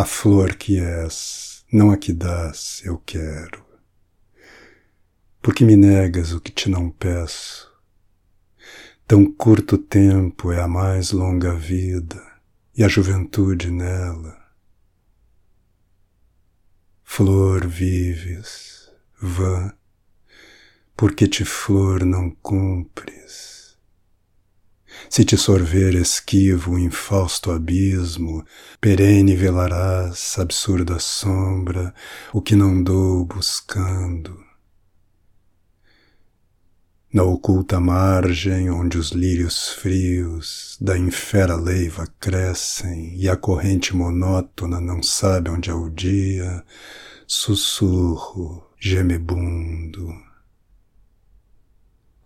A flor que és, não a que dás, eu quero. Porque me negas o que te não peço? Tão curto tempo é a mais longa vida, e a juventude nela. Flor vives, vã, porque te flor não cumpres. Se te sorver esquivo o infausto abismo, perene velarás, absurda sombra, o que não dou buscando. Na oculta margem onde os lírios frios da infera leiva crescem e a corrente monótona não sabe onde é o dia, sussurro gemebundo